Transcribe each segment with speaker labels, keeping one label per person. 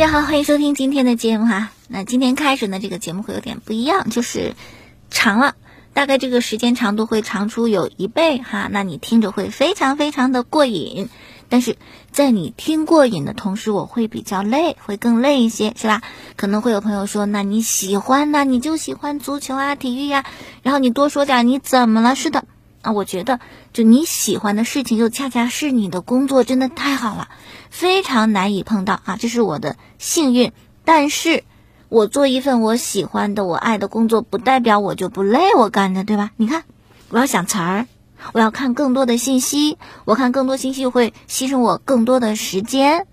Speaker 1: 大家好，欢迎收听今天的节目哈。那今天开始呢，这个节目会有点不一样，就是长了，大概这个时间长度会长出有一倍哈。那你听着会非常非常的过瘾，但是在你听过瘾的同时，我会比较累，会更累一些，是吧？可能会有朋友说，那你喜欢呢，你就喜欢足球啊、体育呀，然后你多说点，你怎么了？是的。啊，我觉得就你喜欢的事情，就恰恰是你的工作，真的太好了，非常难以碰到啊，这是我的幸运。但是，我做一份我喜欢的、我爱的工作，不代表我就不累，我干的，对吧？你看，我要想词儿，我要看更多的信息，我看更多信息会牺牲我更多的时间。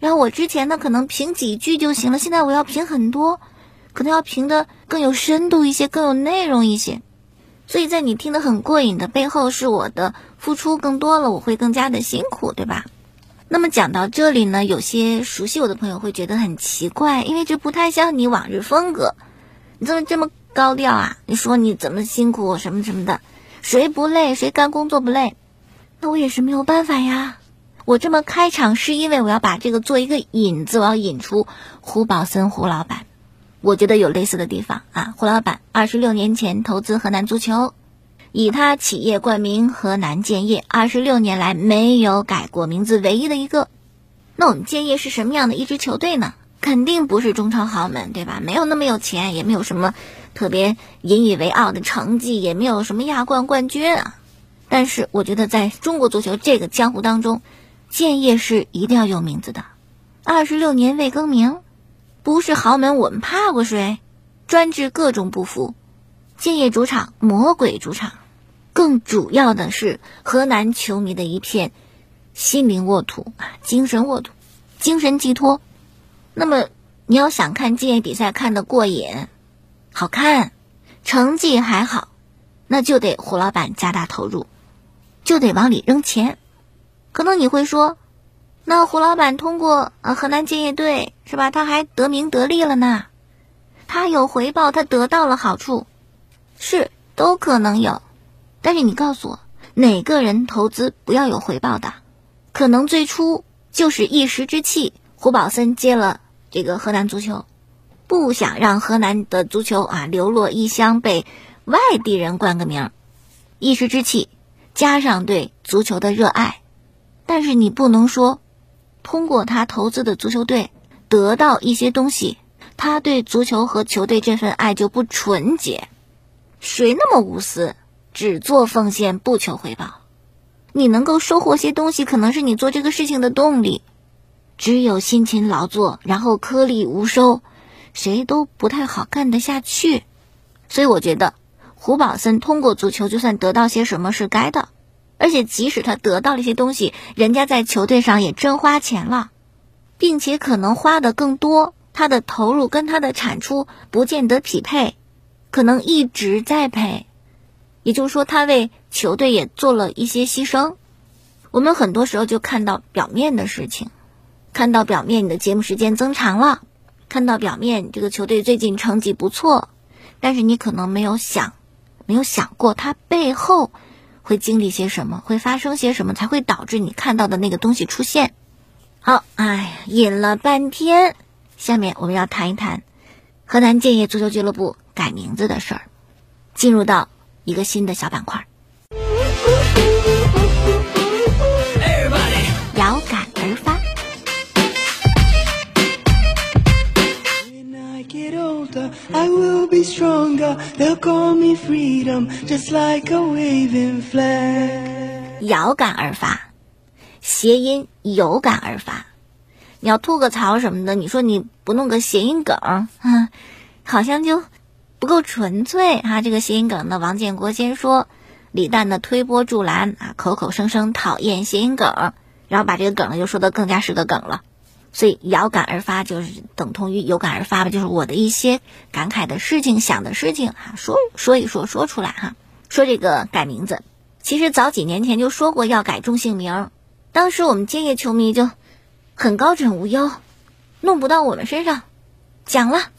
Speaker 1: 然后我之前呢，可能评几句就行了，现在我要评很多，可能要评的更有深度一些，更有内容一些。所以在你听得很过瘾的背后，是我的付出更多了，我会更加的辛苦，对吧？那么讲到这里呢，有些熟悉我的朋友会觉得很奇怪，因为这不太像你往日风格。你怎么这么高调啊？你说你怎么辛苦什么什么的，谁不累？谁干工作不累？那我也是没有办法呀。我这么开场是因为我要把这个做一个引子，我要引出胡宝森胡老板。我觉得有类似的地方啊，胡老板二十六年前投资河南足球，以他企业冠名河南建业，二十六年来没有改过名字，唯一的一个。那我们建业是什么样的一支球队呢？肯定不是中超豪门，对吧？没有那么有钱，也没有什么特别引以为傲的成绩，也没有什么亚冠冠军啊。但是我觉得在中国足球这个江湖当中，建业是一定要有名字的。二十六年未更名。不是豪门，我们怕过谁？专治各种不服。建业主场，魔鬼主场。更主要的是，河南球迷的一片心灵沃土啊，精神沃土，精神寄托。那么，你要想看建业比赛看得过瘾、好看，成绩还好，那就得胡老板加大投入，就得往里扔钱。可能你会说。那胡老板通过呃河南建业队是吧？他还得名得利了呢，他有回报，他得到了好处，是都可能有。但是你告诉我，哪个人投资不要有回报的？可能最初就是一时之气。胡宝森接了这个河南足球，不想让河南的足球啊流落异乡，被外地人冠个名，一时之气加上对足球的热爱，但是你不能说。通过他投资的足球队得到一些东西，他对足球和球队这份爱就不纯洁。谁那么无私，只做奉献不求回报？你能够收获些东西，可能是你做这个事情的动力。只有辛勤劳作，然后颗粒无收，谁都不太好干得下去。所以我觉得，胡宝森通过足球，就算得到些什么是该的。而且，即使他得到了一些东西，人家在球队上也真花钱了，并且可能花的更多，他的投入跟他的产出不见得匹配，可能一直在赔。也就是说，他为球队也做了一些牺牲。我们很多时候就看到表面的事情，看到表面你的节目时间增长了，看到表面这个球队最近成绩不错，但是你可能没有想，没有想过他背后。会经历些什么？会发生些什么？才会导致你看到的那个东西出现？好，哎，引了半天，下面我们要谈一谈河南建业足球俱乐部改名字的事儿，进入到一个新的小板块。I will be stronger. They'll call me freedom, just like a waving flag. 遥感而发，谐音有感而发。你要吐个槽什么的，你说你不弄个谐音梗，啊，好像就不够纯粹哈。这个谐音梗呢，王建国先说，李诞的推波助澜啊，口口声声讨厌谐音梗，然后把这个梗呢就说的更加是个梗了。所以遥感而发就是等同于有感而发吧，就是我的一些感慨的事情、想的事情哈，说说一说说出来哈。说这个改名字，其实早几年前就说过要改中性名，当时我们建业球迷就很高枕无忧，弄不到我们身上，讲了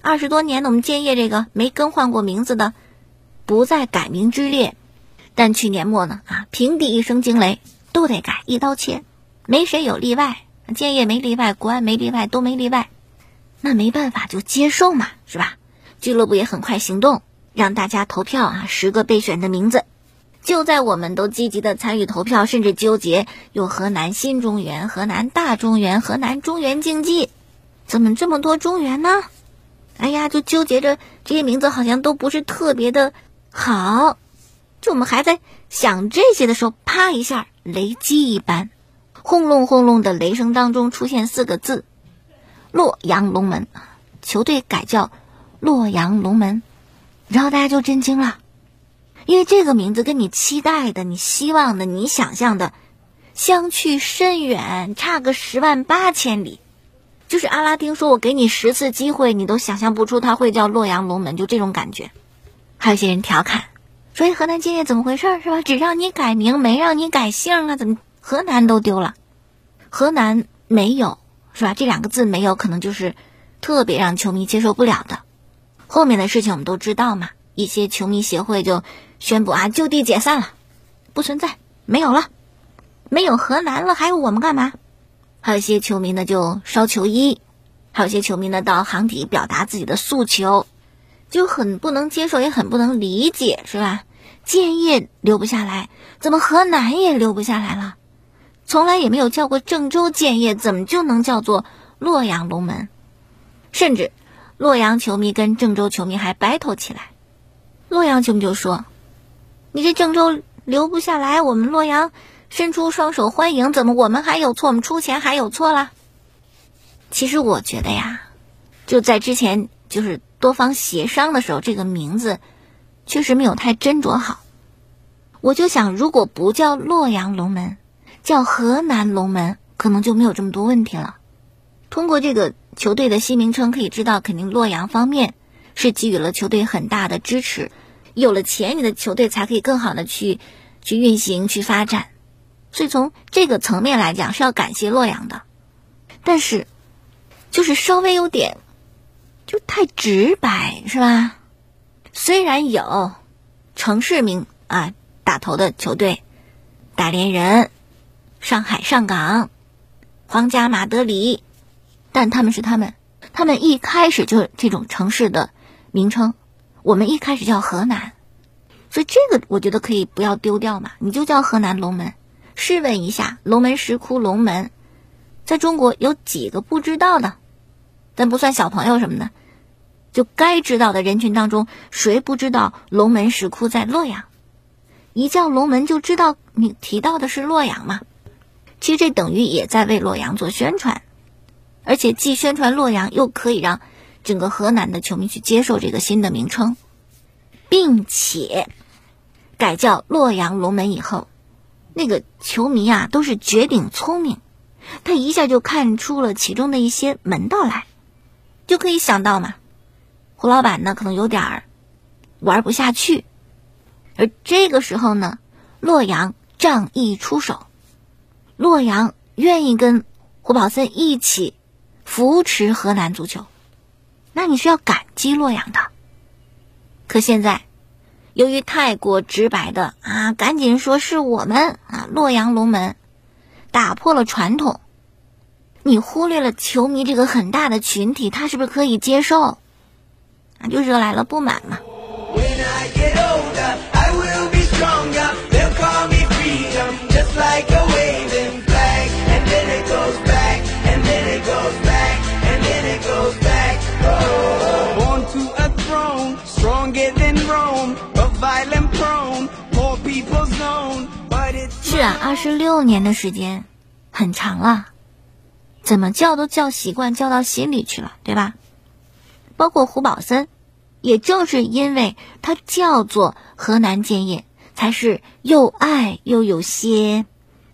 Speaker 1: 二十多年的我们建业这个没更换过名字的，不在改名之列。但去年末呢啊，平地一声惊雷，都得改，一刀切，没谁有例外。建业没例外，国安没例外，都没例外。那没办法，就接受嘛，是吧？俱乐部也很快行动，让大家投票啊，十个备选的名字。就在我们都积极的参与投票，甚至纠结有河南新中原、河南大中原、河南中原竞技，怎么这么多中原呢？哎呀，就纠结着这些名字好像都不是特别的好。就我们还在想这些的时候，啪一下，雷击一般，轰隆轰隆的雷声当中出现四个字：洛阳龙门。球队改叫洛阳龙门，然后大家就震惊了。因为这个名字跟你期待的、你希望的、你想象的相去甚远，差个十万八千里。就是阿拉丁说：“我给你十次机会，你都想象不出他会叫洛阳龙门。”就这种感觉。还有些人调侃：“所以河南建业怎么回事是吧？只让你改名，没让你改姓啊？怎么河南都丢了？河南没有是吧？这两个字没有，可能就是特别让球迷接受不了的。后面的事情我们都知道嘛，一些球迷协会就。宣布啊，就地解散了，不存在，没有了，没有河南了，还有我们干嘛？还有一些球迷呢，就烧球衣，还有些球迷呢，到航体表达自己的诉求，就很不能接受，也很不能理解，是吧？建业留不下来，怎么河南也留不下来了？从来也没有叫过郑州建业，怎么就能叫做洛阳龙门？甚至洛阳球迷跟郑州球迷还 battle 起来，洛阳球迷就说。你这郑州留不下来，我们洛阳伸出双手欢迎，怎么我们还有错？我们出钱还有错啦？其实我觉得呀，就在之前就是多方协商的时候，这个名字确实没有太斟酌好。我就想，如果不叫洛阳龙门，叫河南龙门，可能就没有这么多问题了。通过这个球队的新名称，可以知道，肯定洛阳方面是给予了球队很大的支持。有了钱，你的球队才可以更好的去去运行、去发展。所以从这个层面来讲，是要感谢洛阳的。但是，就是稍微有点就太直白，是吧？虽然有城市名啊打头的球队，大连人、上海上港、皇家马德里，但他们是他们，他们一开始就这种城市的名称。我们一开始叫河南，所以这个我觉得可以不要丢掉嘛，你就叫河南龙门。试问一下，龙门石窟龙门，在中国有几个不知道的？咱不算小朋友什么的，就该知道的人群当中，谁不知道龙门石窟在洛阳？一叫龙门就知道你提到的是洛阳嘛？其实这等于也在为洛阳做宣传，而且既宣传洛阳，又可以让。整个河南的球迷去接受这个新的名称，并且改叫洛阳龙门以后，那个球迷啊都是绝顶聪明，他一下就看出了其中的一些门道来，就可以想到嘛，胡老板呢可能有点儿玩不下去，而这个时候呢，洛阳仗义出手，洛阳愿意跟胡宝森一起扶持河南足球。那你是要感激洛阳的，可现在，由于太过直白的啊，赶紧说是我们啊，洛阳龙门打破了传统，你忽略了球迷这个很大的群体，他是不是可以接受？啊，就惹来了不满嘛。是啊，二十六年的时间，很长了，怎么叫都叫习惯，叫到心里去了，对吧？包括胡宝森，也正是因为他叫做河南建业，才是又爱又有些，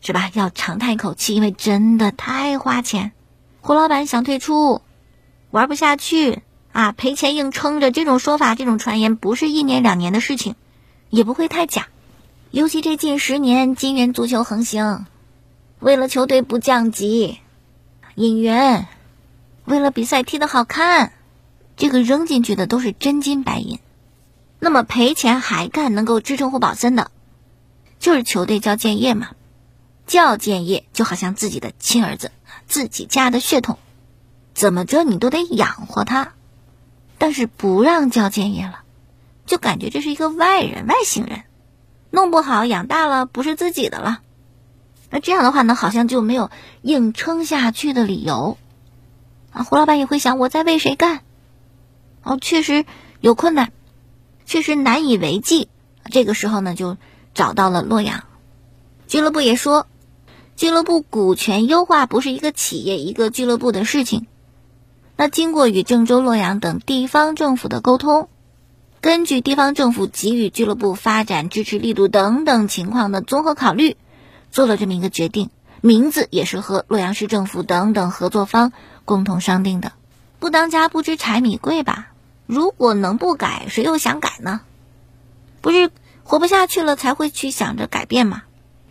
Speaker 1: 是吧？要长叹一口气，因为真的太花钱。胡老板想退出，玩不下去啊，赔钱硬撑着，这种说法，这种传言，不是一年两年的事情，也不会太假。尤其这近十年，金元足球横行，为了球队不降级，引援，为了比赛踢得好看，这个扔进去的都是真金白银。那么赔钱还干，能够支撑胡宝森的，就是球队叫建业嘛。叫建业就好像自己的亲儿子，自己家的血统，怎么着你都得养活他。但是不让叫建业了，就感觉这是一个外人、外星人，弄不好养大了不是自己的了。那这样的话呢，好像就没有硬撑下去的理由。啊，胡老板也会想，我在为谁干？哦，确实有困难，确实难以为继。这个时候呢，就找到了洛阳俱乐部，也说，俱乐部股权优化不是一个企业、一个俱乐部的事情。那经过与郑州、洛阳等地方政府的沟通，根据地方政府给予俱乐部发展支持力度等等情况的综合考虑，做了这么一个决定。名字也是和洛阳市政府等等合作方。共同商定的，不当家不知柴米贵吧？如果能不改，谁又想改呢？不是活不下去了才会去想着改变吗？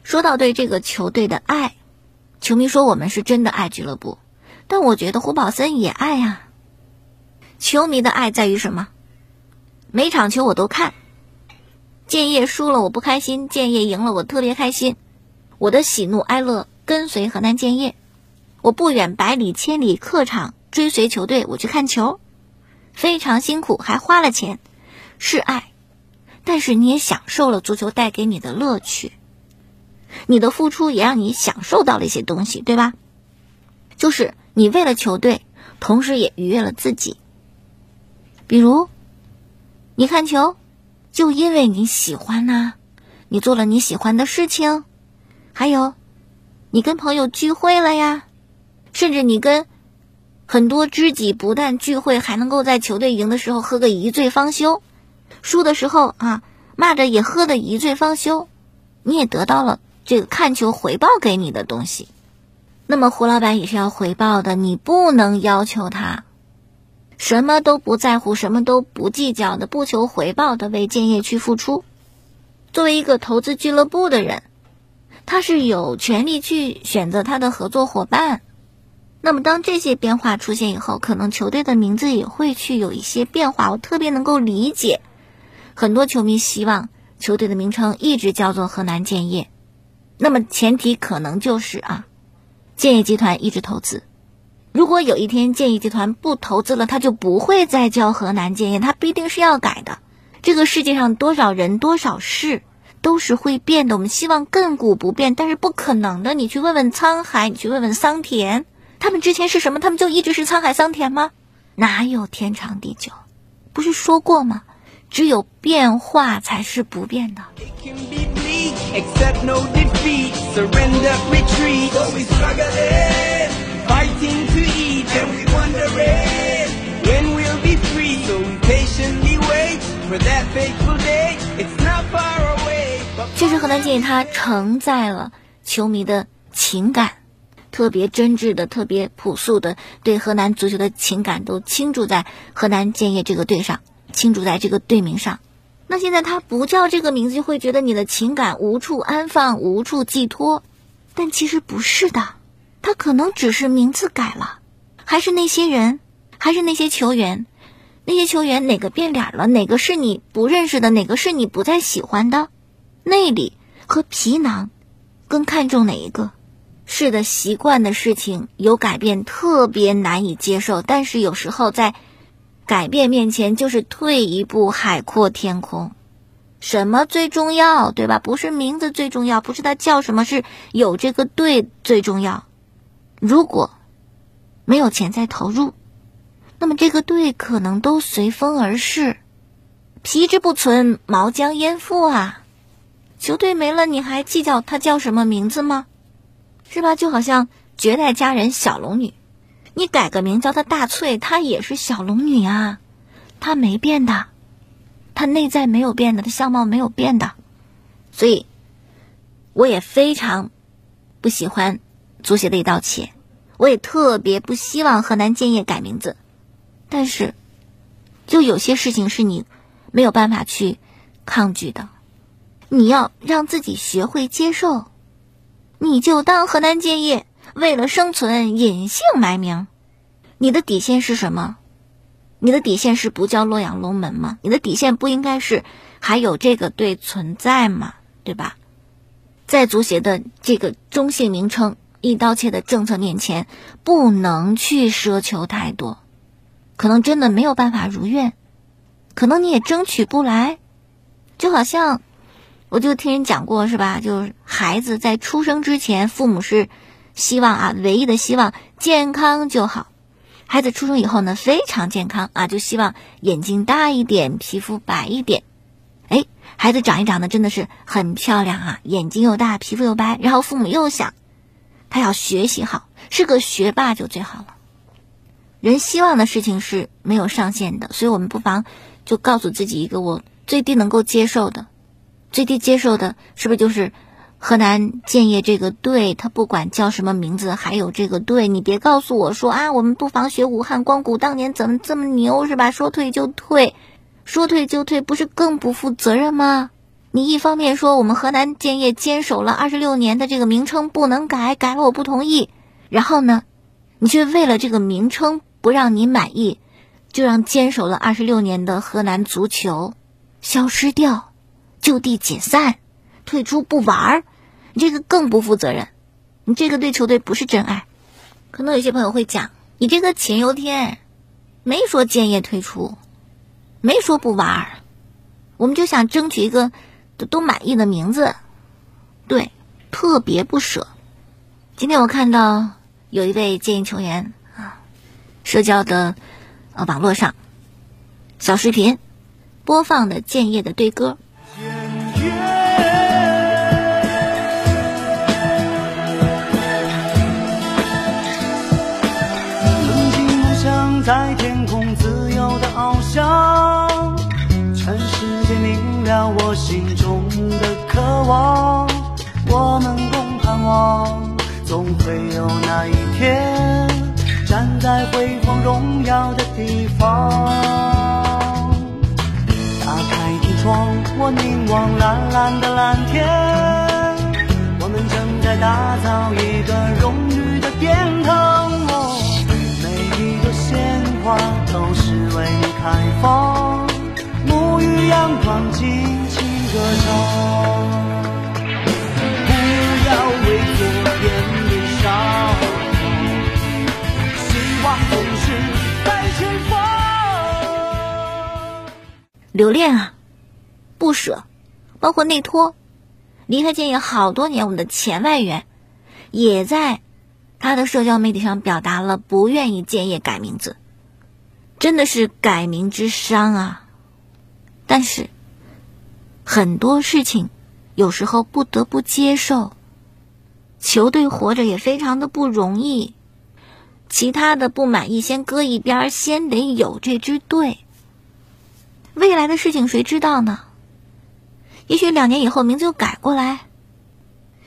Speaker 1: 说到对这个球队的爱，球迷说我们是真的爱俱乐部，但我觉得胡宝森也爱啊。球迷的爱在于什么？每场球我都看，建业输了我不开心，建业赢了我特别开心，我的喜怒哀乐跟随河南建业。我不远百里千里客场追随球队，我去看球，非常辛苦，还花了钱，是爱，但是你也享受了足球带给你的乐趣，你的付出也让你享受到了一些东西，对吧？就是你为了球队，同时也愉悦了自己。比如，你看球，就因为你喜欢呐，你做了你喜欢的事情，还有，你跟朋友聚会了呀。甚至你跟很多知己不但聚会，还能够在球队赢的时候喝个一醉方休，输的时候啊骂着也喝的一醉方休，你也得到了这个看球回报给你的东西。那么胡老板也是要回报的，你不能要求他什么都不在乎，什么都不计较的，不求回报的为建业去付出。作为一个投资俱乐部的人，他是有权利去选择他的合作伙伴。那么，当这些变化出现以后，可能球队的名字也会去有一些变化。我特别能够理解，很多球迷希望球队的名称一直叫做河南建业。那么，前提可能就是啊，建业集团一直投资。如果有一天建业集团不投资了，他就不会再叫河南建业，他必定是要改的。这个世界上多少人多少事都是会变的，我们希望亘古不变，但是不可能的。你去问问沧海，你去问问桑田。他们之前是什么？他们就一直是沧海桑田吗？哪有天长地久？不是说过吗？只有变化才是不变的。这是河南建业，它承载了球迷的情感。特别真挚的、特别朴素的对河南足球的情感，都倾注在河南建业这个队上，倾注在这个队名上。那现在他不叫这个名字，就会觉得你的情感无处安放、无处寄托。但其实不是的，他可能只是名字改了，还是那些人，还是那些球员，那些球员哪个变脸了？哪个是你不认识的？哪个是你不再喜欢的？内里和皮囊，更看重哪一个？是的，习惯的事情有改变特别难以接受，但是有时候在改变面前就是退一步海阔天空。什么最重要，对吧？不是名字最重要，不是他叫什么，是有这个队最重要。如果没有钱再投入，那么这个队可能都随风而逝，皮之不存，毛将焉附啊！球队没了，你还计较他叫什么名字吗？是吧？就好像绝代佳人小龙女，你改个名叫她大翠，她也是小龙女啊，她没变的，她内在没有变的，她相貌没有变的，所以我也非常不喜欢足协的一道切，我也特别不希望河南建业改名字，但是就有些事情是你没有办法去抗拒的，你要让自己学会接受。你就当河南建业为了生存隐姓埋名，你的底线是什么？你的底线是不叫洛阳龙门吗？你的底线不应该是还有这个队存在吗？对吧？在足协的这个中性名称、一刀切的政策面前，不能去奢求太多，可能真的没有办法如愿，可能你也争取不来，就好像。我就听人讲过，是吧？就是孩子在出生之前，父母是希望啊，唯一的希望健康就好。孩子出生以后呢，非常健康啊，就希望眼睛大一点，皮肤白一点。哎，孩子长一长呢，真的是很漂亮啊，眼睛又大，皮肤又白。然后父母又想，他要学习好，是个学霸就最好了。人希望的事情是没有上限的，所以我们不妨就告诉自己一个我最低能够接受的。最低接受的是不是就是河南建业这个队？他不管叫什么名字，还有这个队，你别告诉我说啊，我们不妨学武汉光谷当年怎么这么牛，是吧？说退就退，说退就退，不是更不负责任吗？你一方面说我们河南建业坚守了二十六年的这个名称不能改，改了我不同意，然后呢，你却为了这个名称不让你满意，就让坚守了二十六年的河南足球消失掉。就地解散，退出不玩儿，你这个更不负责任。你这个对球队不是真爱。可能有些朋友会讲，你这个秦游天没说建业退出，没说不玩儿，我们就想争取一个都都满意的名字。对，特别不舍。今天我看到有一位建业球员啊，社交的呃网络上小视频播放的建业的队歌。
Speaker 2: 在天空自由的翱翔，全世界明了我心中的渴望。我们共盼望，总会有那一天，站在辉煌荣耀的地方。打开天窗，我凝望蓝蓝的蓝天，我们正在打造一个荣誉的殿堂。花都是为你开放，沐浴阳光，尽情歌唱。不要为昨天悲伤，希望总是在前方。
Speaker 1: 留恋啊，不舍，包括内托，离开建业好多年，我们的前外援也在他的社交媒体上表达了不愿意建业改名字。真的是改名之伤啊！但是很多事情有时候不得不接受。球队活着也非常的不容易，其他的不满意先搁一边，先得有这支队。未来的事情谁知道呢？也许两年以后名字又改过来，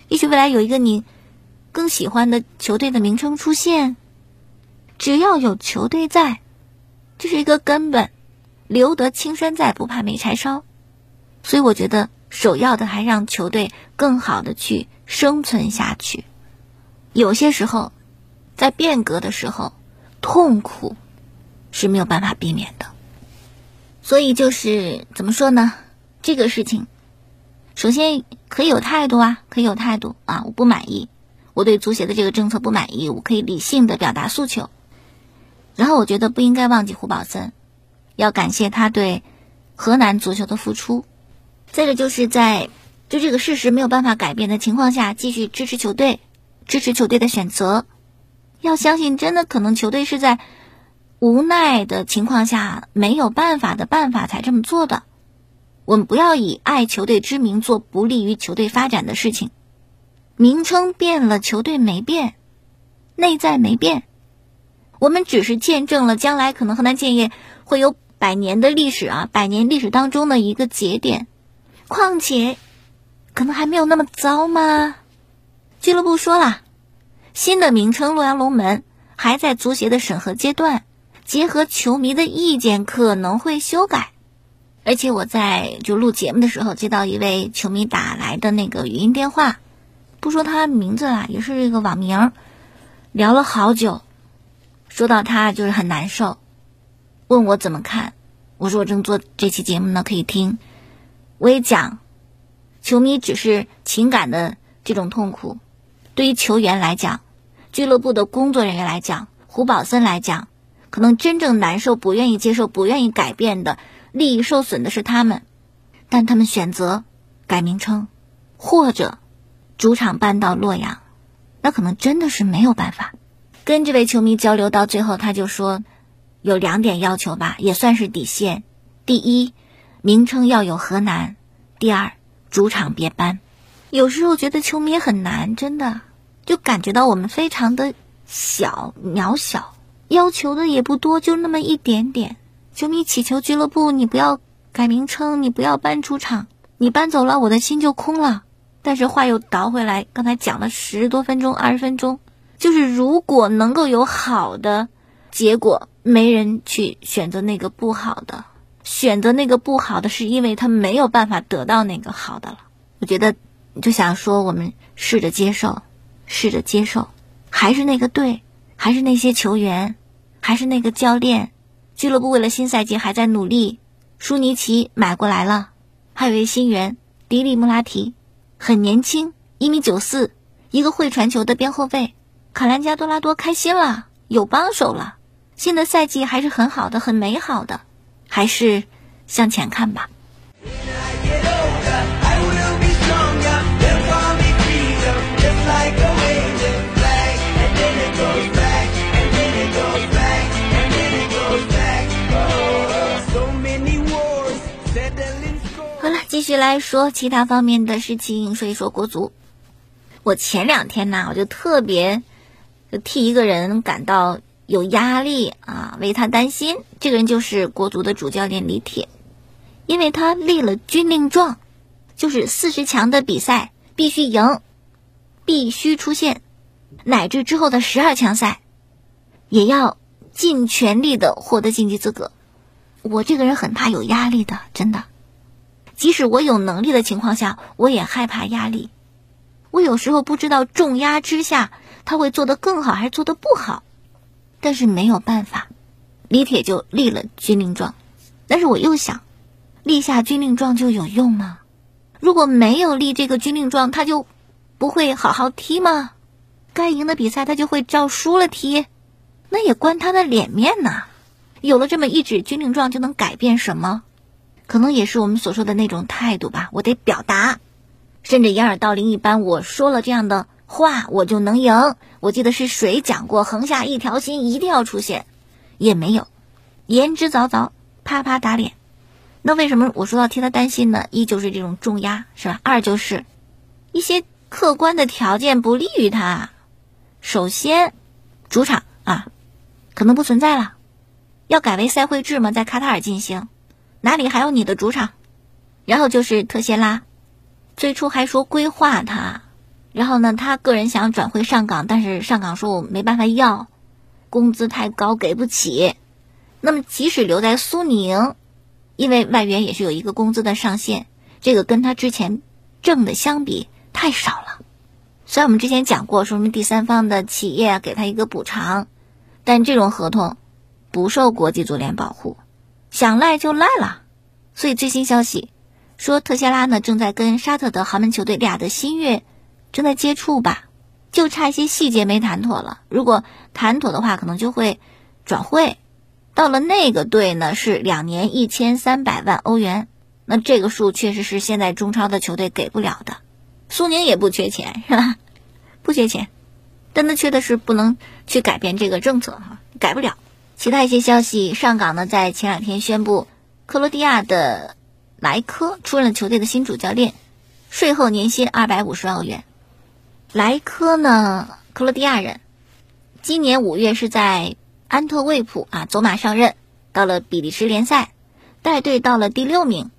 Speaker 1: 也许未来有一个你更喜欢的球队的名称出现。只要有球队在。这是一个根本，留得青山在，不怕没柴烧。所以我觉得首要的还让球队更好的去生存下去。有些时候，在变革的时候，痛苦是没有办法避免的。所以就是怎么说呢？这个事情，首先可以有态度啊，可以有态度啊，我不满意，我对足协的这个政策不满意，我可以理性的表达诉求。然后我觉得不应该忘记胡宝森，要感谢他对河南足球的付出。再者就是在就这个事实没有办法改变的情况下，继续支持球队，支持球队的选择。要相信，真的可能球队是在无奈的情况下没有办法的办法才这么做的。我们不要以爱球队之名做不利于球队发展的事情。名称变了，球队没变，内在没变。我们只是见证了将来可能河南建业会有百年的历史啊，百年历史当中的一个节点。况且，可能还没有那么糟吗？俱乐部说了，新的名称洛阳龙门还在足协的审核阶段，结合球迷的意见可能会修改。而且我在就录节目的时候接到一位球迷打来的那个语音电话，不说他名字了，也是一个网名，聊了好久。说到他就是很难受，问我怎么看，我说我正做这期节目呢，可以听。我也讲，球迷只是情感的这种痛苦，对于球员来讲，俱乐部的工作人员来讲，胡宝森来讲，可能真正难受、不愿意接受、不愿意改变的，利益受损的是他们，但他们选择改名称，或者主场搬到洛阳，那可能真的是没有办法。跟这位球迷交流到最后，他就说，有两点要求吧，也算是底线。第一，名称要有河南；第二，主场别搬。有时候觉得球迷很难，真的就感觉到我们非常的小渺小，要求的也不多，就那么一点点。球迷祈求俱乐部，你不要改名称，你不要搬主场，你搬走了，我的心就空了。但是话又倒回来，刚才讲了十多分钟、二十分钟。就是如果能够有好的结果，没人去选择那个不好的，选择那个不好的，是因为他没有办法得到那个好的了。我觉得就想说，我们试着接受，试着接受，还是那个队，还是那些球员，还是那个教练，俱乐部为了新赛季还在努力。舒尼奇买过来了，还有一新援迪利穆拉提，很年轻，一米九四，一个会传球的边后卫。卡兰加多拉多开心了，有帮手了，新的赛季还是很好的，很美好的，还是向前看吧。好了，继续来说其他方面的事情，说一说国足。我前两天呢，我就特别。替一个人感到有压力啊，为他担心。这个人就是国足的主教练李铁，因为他立了军令状，就是四十强的比赛必须赢，必须出现，乃至之后的十二强赛，也要尽全力的获得晋级资格。我这个人很怕有压力的，真的，即使我有能力的情况下，我也害怕压力。我有时候不知道重压之下。他会做得更好还是做得不好？但是没有办法，李铁就立了军令状。但是我又想，立下军令状就有用吗？如果没有立这个军令状，他就不会好好踢吗？该赢的比赛他就会照输了踢，那也关他的脸面呐。有了这么一纸军令状，就能改变什么？可能也是我们所说的那种态度吧。我得表达，甚至掩耳盗铃一般，我说了这样的。话我就能赢。我记得是谁讲过，横下一条心一定要出现，也没有，言之凿凿，啪啪打脸。那为什么我说要替他担心呢？一就是这种重压，是吧？二就是一些客观的条件不利于他。首先，主场啊，可能不存在了，要改为赛会制嘛，在卡塔尔进行，哪里还有你的主场？然后就是特谢拉，最初还说规划他。然后呢，他个人想转会上岗，但是上岗说我没办法要，工资太高给不起。那么即使留在苏宁，因为外援也是有一个工资的上限，这个跟他之前挣的相比太少了。虽然我们之前讲过，说什么第三方的企业给他一个补偿，但这种合同不受国际足联保护，想赖就赖了。所以最新消息说，特谢拉呢正在跟沙特的豪门球队利雅得新月。正在接触吧，就差一些细节没谈妥了。如果谈妥的话，可能就会转会。到了那个队呢，是两年一千三百万欧元。那这个数确实是现在中超的球队给不了的。苏宁也不缺钱，是吧？不缺钱，但他缺的是不能去改变这个政策哈，改不了。其他一些消息，上港呢在前两天宣布，克罗地亚的莱科出任了球队的新主教练，税后年薪二百五十万欧元。莱科呢，克罗地亚人，今年五月是在安特卫普啊走马上任，到了比利时联赛，带队到了第六名，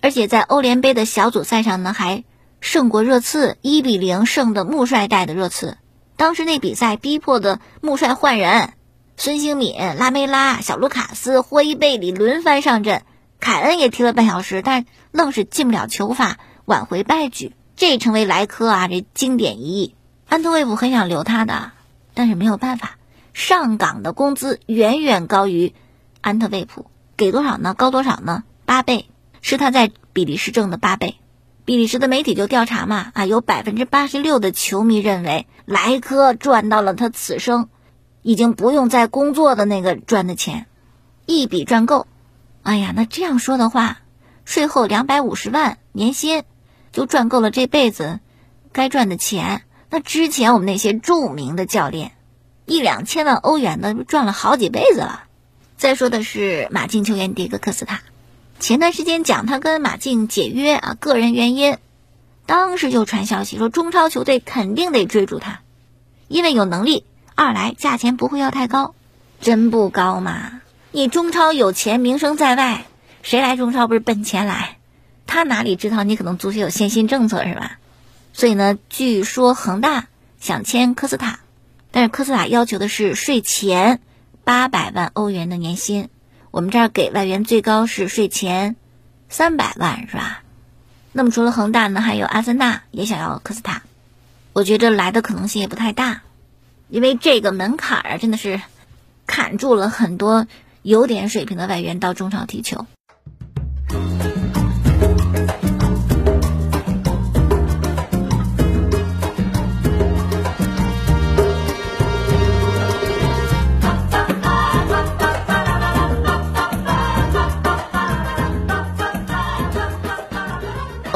Speaker 1: 而且在欧联杯的小组赛上呢还胜过热刺，一比零胜的穆帅带的热刺。当时那比赛逼迫的穆帅换人，孙兴敏、拉梅拉、小卢卡斯、霍伊贝里轮番上阵，凯恩也踢了半小时，但愣是进不了球法，挽回败局。这成为莱科啊，这经典一役。安特卫普很想留他的，但是没有办法，上港的工资远远高于安特卫普，给多少呢？高多少呢？八倍，是他在比利时挣的八倍。比利时的媒体就调查嘛，啊，有百分之八十六的球迷认为莱科赚到了他此生已经不用再工作的那个赚的钱，一笔赚够。哎呀，那这样说的话，税后两百五十万年薪就赚够了这辈子该赚的钱。那之前我们那些著名的教练，一两千万欧元的赚了好几辈子了。再说的是马竞球员迭戈科斯塔。前段时间讲他跟马竞解约啊，个人原因，当时就传消息说中超球队肯定得追逐他，因为有能力，二来价钱不会要太高，真不高嘛？你中超有钱，名声在外，谁来中超不是奔钱来？他哪里知道你可能足协有限薪政策是吧？所以呢，据说恒大想签科斯塔，但是科斯塔要求的是税前八百万欧元的年薪。我们这儿给外援最高是税前三百万，是吧？那么除了恒大呢，还有阿森纳也想要科斯塔，我觉得来的可能性也不太大，因为这个门槛儿啊，真的是砍住了很多有点水平的外援到中超踢球。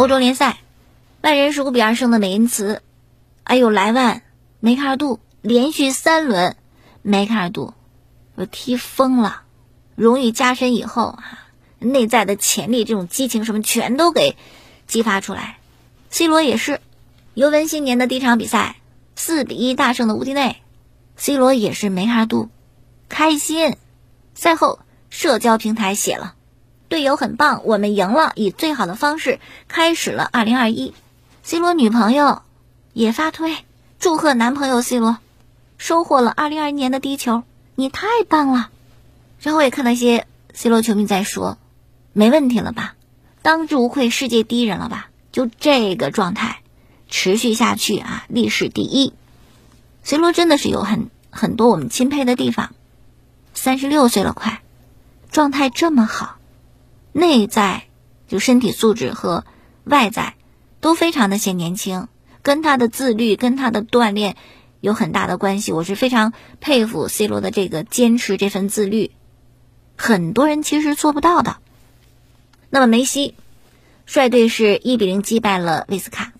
Speaker 1: 欧洲联赛，万人十五比二胜的美因茨，哎呦莱万、梅开二度，连续三轮，梅开二度，我踢疯了，荣誉加深以后啊，内在的潜力、这种激情什么全都给激发出来。C 罗也是，尤文新年的第一场比赛，四比一大胜的乌迪内，C 罗也是梅开二度，开心。赛后社交平台写了。队友很棒，我们赢了，以最好的方式开始了二零二一。C 罗女朋友也发推祝贺男朋友 C 罗收获了二零二一年的第一球，你太棒了。然后也看到一些 C 罗球迷在说，没问题了吧，当之无愧世界第一人了吧？就这个状态持续下去啊，历史第一。C 罗真的是有很很多我们钦佩的地方，三十六岁了快，状态这么好。内在就身体素质和外在都非常的显年轻，跟他的自律、跟他的锻炼有很大的关系。我是非常佩服 C 罗的这个坚持、这份自律，很多人其实做不到的。那么梅西率队是一比零击败了维斯卡，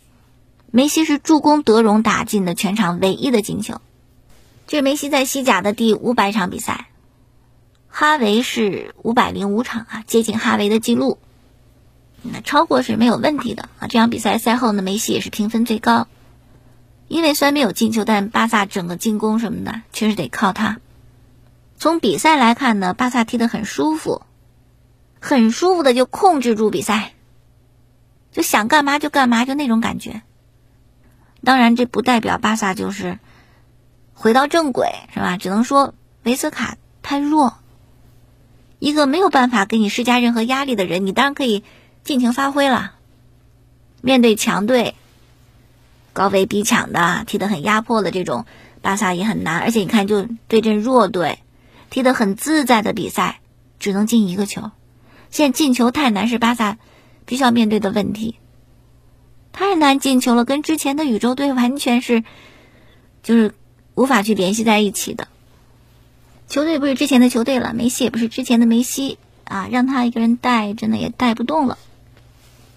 Speaker 1: 梅西是助攻德容打进的全场唯一的进球，这是梅西在西甲的第五百场比赛。哈维是五百零五场啊，接近哈维的记录，那超过是没有问题的啊。这场比赛赛后呢，梅西也是评分最高，因为虽然没有进球，但巴萨整个进攻什么的确实得靠他。从比赛来看呢，巴萨踢得很舒服，很舒服的就控制住比赛，就想干嘛就干嘛，就那种感觉。当然，这不代表巴萨就是回到正轨，是吧？只能说维斯卡太弱。一个没有办法给你施加任何压力的人，你当然可以尽情发挥了。面对强队，高位逼抢的、踢得很压迫的这种，巴萨也很难。而且你看，就对阵弱队，踢得很自在的比赛，只能进一个球。现在进球太难，是巴萨必须要面对的问题。太难进球了，跟之前的宇宙队完全是，就是无法去联系在一起的。球队不是之前的球队了，梅西也不是之前的梅西啊，让他一个人带，真的也带不动了。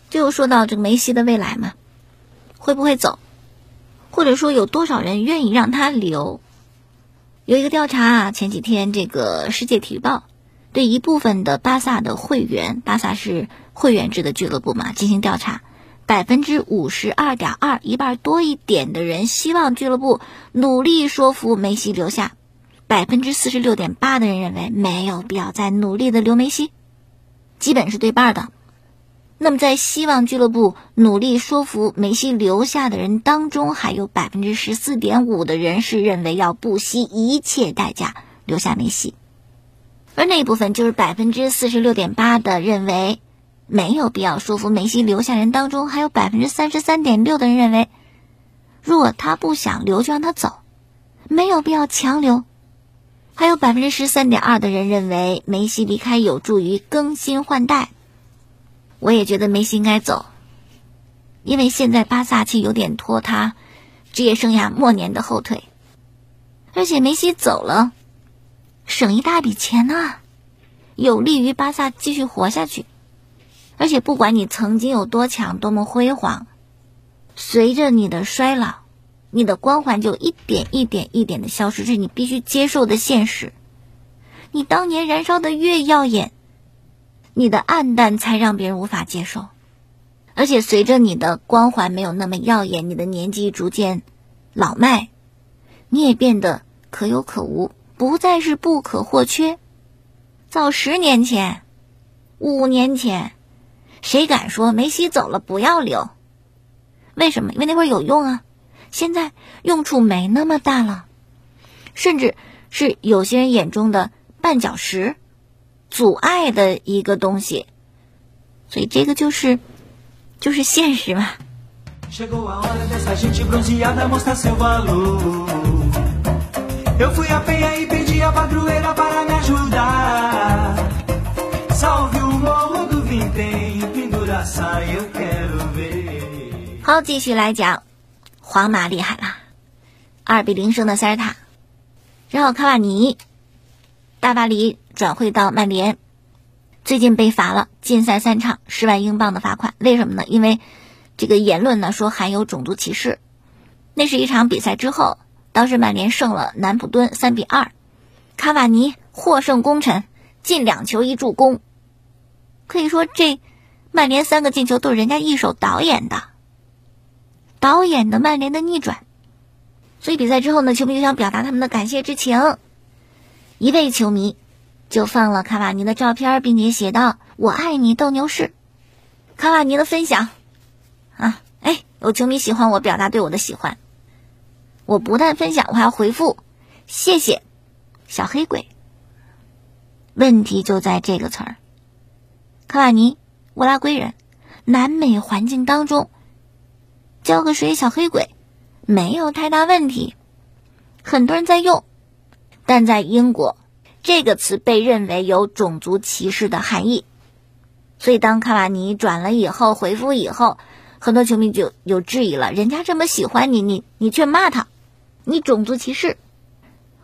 Speaker 1: 就说到这个梅西的未来嘛，会不会走，或者说有多少人愿意让他留？有一个调查啊，前几天这个《世界体育报》对一部分的巴萨的会员，巴萨是会员制的俱乐部嘛，进行调查，百分之五十二点二，一半多一点的人希望俱乐部努力说服梅西留下。百分之四十六点八的人认为没有必要再努力的留梅西，基本是对半的。那么在希望俱乐部努力说服梅西留下的人当中，还有百分之十四点五的人是认为要不惜一切代价留下梅西，而那一部分就是百分之四十六点八的认为没有必要说服梅西留下人当中，还有百分之三十三点六的人认为，如果他不想留，就让他走，没有必要强留。还有百分之十三点二的人认为梅西离开有助于更新换代，我也觉得梅西应该走。因为现在巴萨其实有点拖他职业生涯末年的后腿，而且梅西走了，省一大笔钱呢，有利于巴萨继续活下去。而且不管你曾经有多强、多么辉煌，随着你的衰老，你的光环就一点一点一点的消失，这是你必须接受的现实。你当年燃烧的越耀眼，你的暗淡才让别人无法接受。而且随着你的光环没有那么耀眼，你的年纪逐渐老迈，你也变得可有可无，不再是不可或缺。早十年前、五年前，谁敢说梅西走了不要留？为什么？因为那会儿有用啊。现在用处没那么大了，甚至是有些人眼中的。绊脚石，阻碍的一个东西，所以这个就是就是现实嘛。好，继续来讲，皇马厉害了，二比零胜的塞尔塔，然后卡瓦尼。大巴黎转会到曼联，最近被罚了禁赛三场，十万英镑的罚款。为什么呢？因为这个言论呢说含有种族歧视。那是一场比赛之后，当时曼联胜了南普敦三比二，卡瓦尼获胜功臣，进两球一助攻。可以说这曼联三个进球都是人家一手导演的，导演的曼联的逆转。所以比赛之后呢，球迷就想表达他们的感谢之情。一位球迷就放了卡瓦尼的照片，并且写道：“我爱你，斗牛士。”卡瓦尼的分享啊，哎，有球迷喜欢我表达对我的喜欢。我不但分享，我还要回复，谢谢小黑鬼。问题就在这个词儿，卡瓦尼，乌拉圭人，南美环境当中浇个水，小黑鬼没有太大问题，很多人在用。但在英国，这个词被认为有种族歧视的含义，所以当卡瓦尼转了以后，回复以后，很多球迷就有质疑了：人家这么喜欢你，你你却骂他，你种族歧视。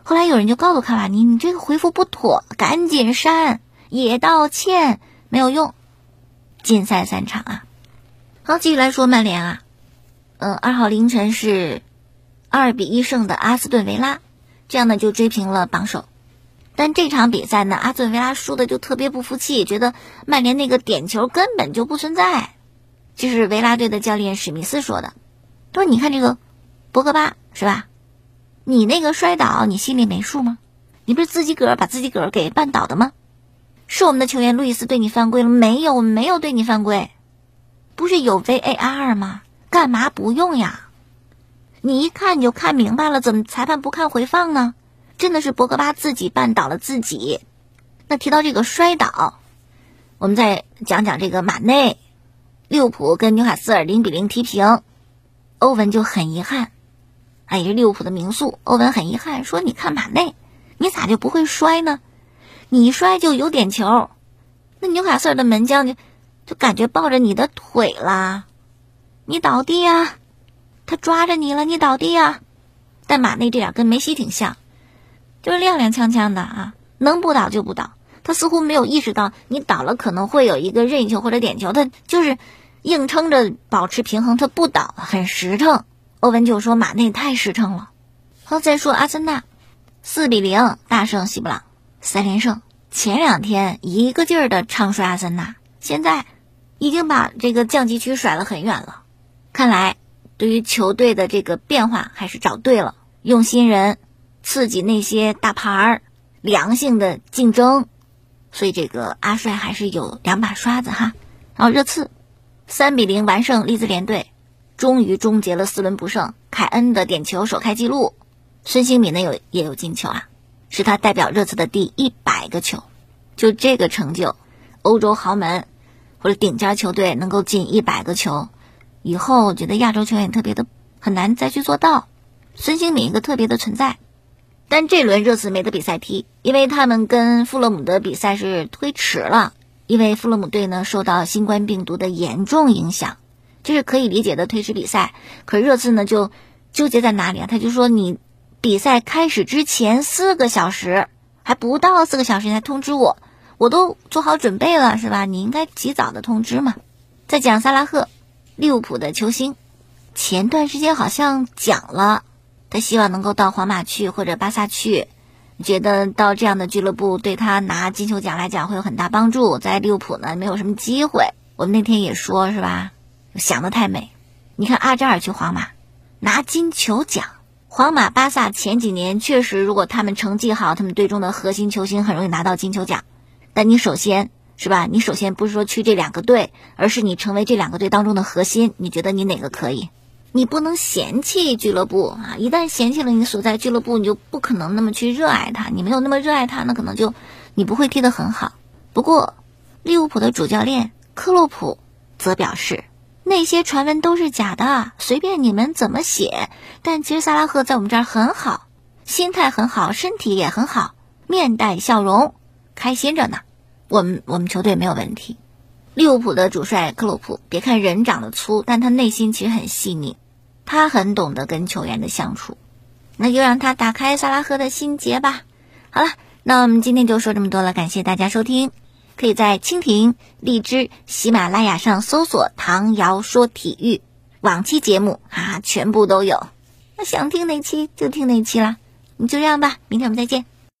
Speaker 1: 后来有人就告诉卡瓦尼：“你这个回复不妥，赶紧删，也道歉，没有用，禁赛三场啊。”好，继续来说曼联啊，嗯，二号凌晨是二比一胜的阿斯顿维拉。这样呢就追平了榜首，但这场比赛呢，阿斯顿维拉输的就特别不服气，觉得曼联那个点球根本就不存在。这是维拉队的教练史密斯说的，他说：“你看这个博格巴是吧？你那个摔倒，你心里没数吗？你不是自己个儿把自己个儿给绊倒的吗？是我们的球员路易斯对你犯规了没有？我们没有对你犯规，不是有 VAR 吗？干嘛不用呀？”你一看你就看明白了，怎么裁判不看回放呢？真的是博格巴自己绊倒了自己。那提到这个摔倒，我们再讲讲这个马内，利物浦跟纽卡斯尔零比零踢平，欧文就很遗憾，哎，也是利物浦的名宿。欧文很遗憾说：“你看马内，你咋就不会摔呢？你一摔就有点球，那纽卡斯尔的门将就就感觉抱着你的腿啦，你倒地呀。”他抓着你了，你倒地呀！但马内这点跟梅西挺像，就是踉踉跄跄的啊，能不倒就不倒。他似乎没有意识到你倒了可能会有一个任意球或者点球，他就是硬撑着保持平衡，他不倒，很实诚。欧文就说马内太实诚了。好，再说阿森纳四比零大胜西布朗，三连胜。前两天一个劲儿的唱衰阿森纳，现在已经把这个降级区甩了很远了。看来。对于球队的这个变化还是找对了，用新人，刺激那些大牌儿，良性的竞争，所以这个阿帅还是有两把刷子哈。然后热刺三比零完胜利兹联队，终于终结了四轮不胜。凯恩的点球首开纪录，孙兴敏呢有也有进球啊，是他代表热刺的第一百个球，就这个成就，欧洲豪门或者顶尖球队能够进一百个球。以后我觉得亚洲球员特别的很难再去做到，孙兴敏一个特别的存在，但这轮热刺没得比赛踢，因为他们跟富勒姆的比赛是推迟了，因为富勒姆队呢受到新冠病毒的严重影响，这是可以理解的推迟比赛。可是热刺呢就纠结在哪里啊？他就说你比赛开始之前四个小时还不到四个小时才通知我，我都做好准备了是吧？你应该及早的通知嘛。再讲萨拉赫，利物浦的球星，前段时间好像讲了，他希望能够到皇马去或者巴萨去。觉得到这样的俱乐部对他拿金球奖来讲会有很大帮助，在利物浦呢没有什么机会。我们那天也说是吧，想的太美。你看阿扎尔去皇马拿金球奖，皇马、巴萨前几年确实，如果他们成绩好，他们队中的核心球星很容易拿到金球奖。但你首先是吧，你首先不是说去这两个队，而是你成为这两个队当中的核心。你觉得你哪个可以？你不能嫌弃俱乐部啊！一旦嫌弃了你所在俱乐部，你就不可能那么去热爱它。你没有那么热爱它，那可能就你不会踢得很好。不过，利物浦的主教练克洛普则表示，那些传闻都是假的，随便你们怎么写。但其实萨拉赫在我们这儿很好，心态很好，身体也很好，面带笑容，开心着呢。我们我们球队没有问题。利物浦的主帅克洛普，别看人长得粗，但他内心其实很细腻。他很懂得跟球员的相处，那就让他打开萨拉赫的心结吧。好了，那我们今天就说这么多了，感谢大家收听。可以在蜻蜓、荔枝、喜马拉雅上搜索“唐瑶说体育”，往期节目啊全部都有。那想听哪期就听哪期啦。你就这样吧，明天我们再见。